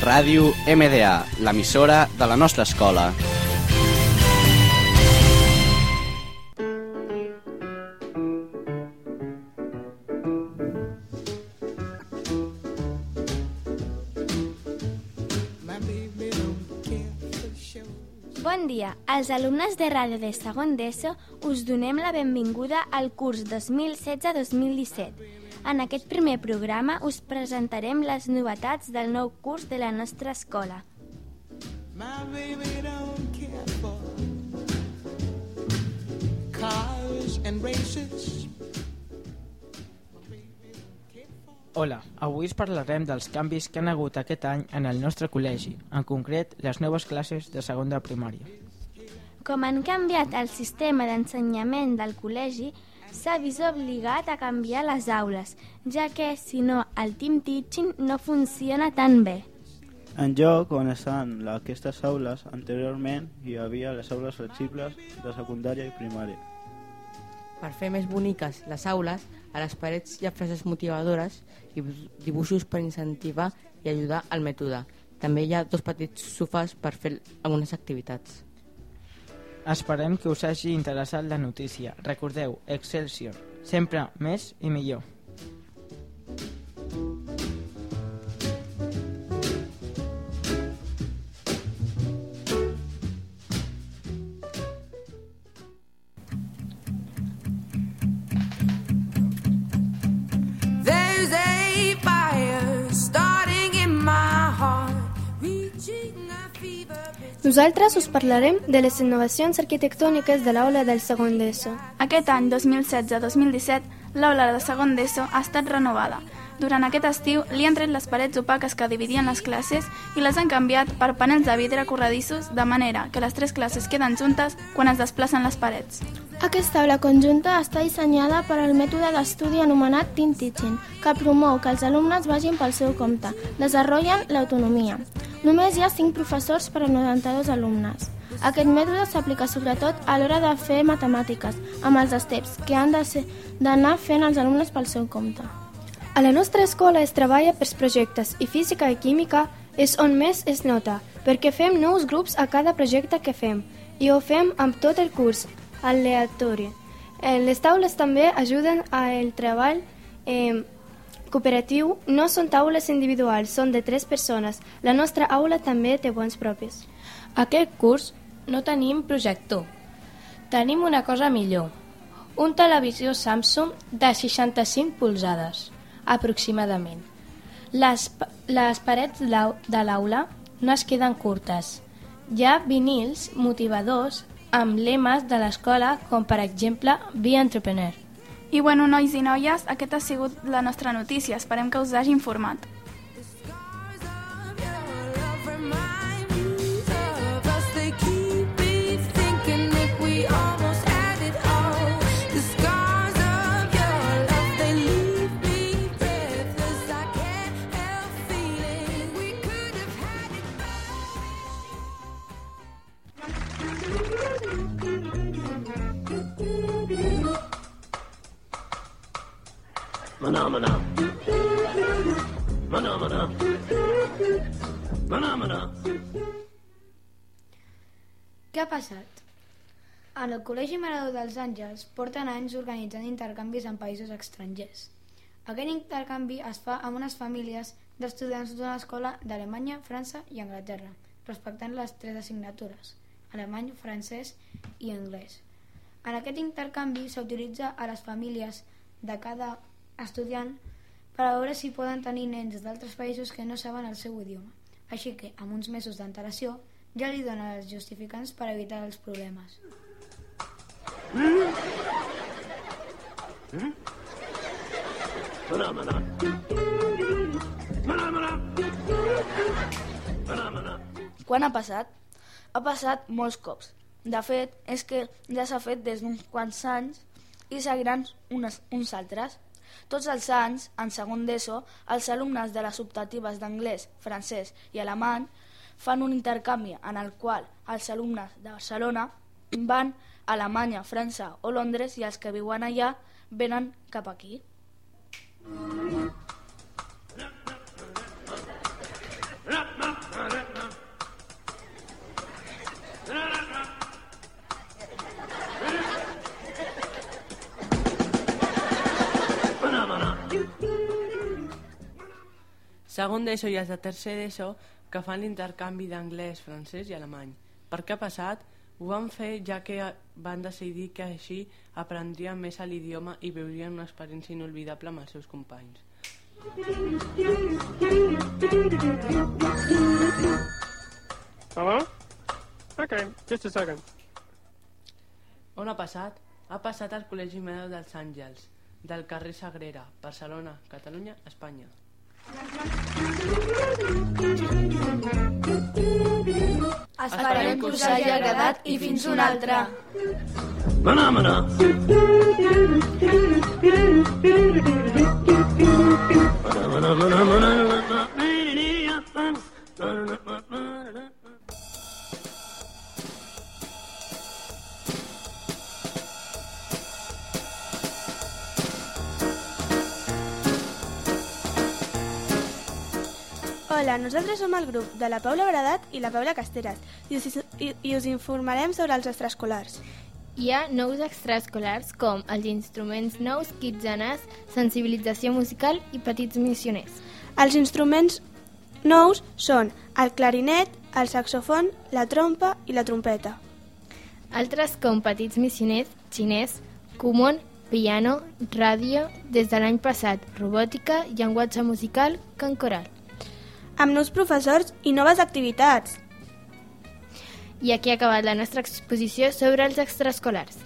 Ràdio MDA, l'emissora de la nostra escola. Bon dia. Els alumnes de ràdio de segon d'ESO us donem la benvinguda al curs 2016-2017. En aquest primer programa us presentarem les novetats del nou curs de la nostra escola. My baby don't care for cars and races. Hola, avui us parlarem dels canvis que han hagut aquest any en el nostre col·legi, en concret les noves classes de segon de primària. Com han canviat el sistema d'ensenyament del col·legi, s'ha vist obligat a canviar les aules, ja que, si no, el team teaching no funciona tan bé. En lloc on estan aquestes aules, anteriorment hi havia les aules flexibles de secundària i primària. Per fer més boniques les aules, a les parets hi ha frases motivadores i dibuixos per incentivar i ajudar al mètode. També hi ha dos petits sofàs per fer algunes activitats. Esperem que us hagi interessat la notícia. Recordeu, Excelsior, sempre més i millor. Nosaltres us parlarem de les innovacions arquitectòniques de l'aula del segon d'ESO. Aquest any 2016-2017, l'aula de segon d'ESO ha estat renovada. Durant aquest estiu li han tret les parets opaques que dividien les classes i les han canviat per panels de vidre corredissos de manera que les tres classes queden juntes quan es desplacen les parets. Aquesta aula conjunta està dissenyada per al mètode d'estudi anomenat Team Teaching, que promou que els alumnes vagin pel seu compte, desenvolupen l'autonomia. Només hi ha 5 professors per a 92 alumnes. Aquest mètode s'aplica sobretot a l'hora de fer matemàtiques, amb els steps que han d'anar fent els alumnes pel seu compte. A la nostra escola es treballa per projectes i física i química és on més es nota, perquè fem nous grups a cada projecte que fem i ho fem amb tot el curs, aleatori. Eh, Les taules també ajuden a el treball eh, cooperatiu. No són taules individuals, són de tres persones. La nostra aula també té bons propis. Aquest curs no tenim projector. Tenim una cosa millor. Un televisió Samsung de 65 polzades, aproximadament. Les, les parets de l'aula no es queden curtes. Hi ha vinils motivadors amb lemes de l'escola, com per exemple Be Entrepreneur. I bueno, nois i noies, aquesta ha sigut la nostra notícia. Esperem que us hagi informat. Mana, mana. Mana, mana. Mana, mana. Què ha passat? En el Col·legi Maradó dels Àngels porten anys organitzant intercanvis en països estrangers. Aquest intercanvi es fa amb unes famílies d'estudiants d'una escola d'Alemanya, França i Anglaterra, respectant les tres assignatures, alemany, francès i anglès. En aquest intercanvi s'utilitza a les famílies de cada estudiant per a veure si poden tenir nens d'altres països que no saben el seu idioma. Així que, amb uns mesos d'antelació, ja li donen els justificants per evitar els problemes. Mana, mana. Quan ha passat? Ha passat molts cops. De fet, és que ja s'ha fet des d'uns quants anys i seguiran unes, uns altres. Tots els anys, en segon d'ESO, els alumnes de les optatives d'anglès, francès i alemany fan un intercanvi en el qual els alumnes de Barcelona van a Alemanya, França o Londres i els que viuen allà venen cap aquí. Mana, segon d'ESO i els de tercer d'ESO que fan l'intercanvi d'anglès, francès i alemany. Per què ha passat? Ho van fer ja que van decidir que així aprendrien més l'idioma i viurien una experiència inolvidable amb els seus companys. Hello? Okay, just a second. On ha passat? Ha passat al Col·legi Medeu dels Àngels, del carrer Sagrera, Barcelona, Catalunya, Espanya. Esperem que us hagi agradat i fins una altra. Phenomena. Hola, nosaltres som el grup de la Paula Bradat i la Paula Casteres i us, i, i us informarem sobre els extraescolars. Hi ha nous extraescolars com els instruments nous, kitsanars, sensibilització musical i petits missioners. Els instruments nous són el clarinet, el saxofon, la trompa i la trompeta. Altres com petits missioners, xinès, comon, piano, ràdio, des de l'any passat, robòtica, llenguatge musical, cant coral. Amb nous professors i noves activitats. I aquí ha acabat la nostra exposició sobre els extraescolars.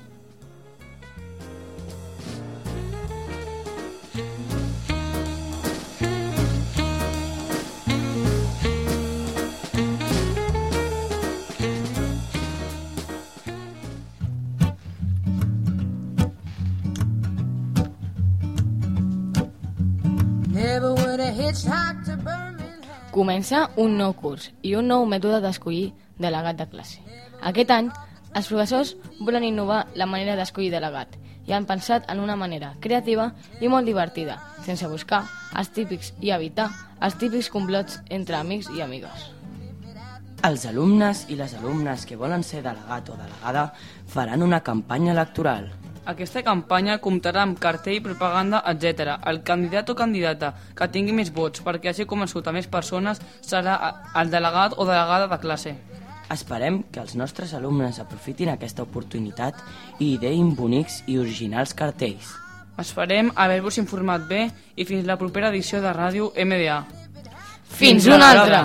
Comença un nou curs i un nou mètode d'escollir delegat de classe. Aquest any, els professors volen innovar la manera d'escollir delegat i han pensat en una manera creativa i molt divertida, sense buscar els típics i evitar els típics complots entre amics i amigues. Els alumnes i les alumnes que volen ser delegat o delegada faran una campanya electoral. Aquesta campanya comptarà amb cartell, propaganda, etc. El candidat o candidata que tingui més vots perquè hagi convençut a més persones serà el delegat o delegada de classe. Esperem que els nostres alumnes aprofitin aquesta oportunitat i ideïn bonics i originals cartells. Esperem haver-vos informat bé i fins la propera edició de ràdio MDA. Fins una altra!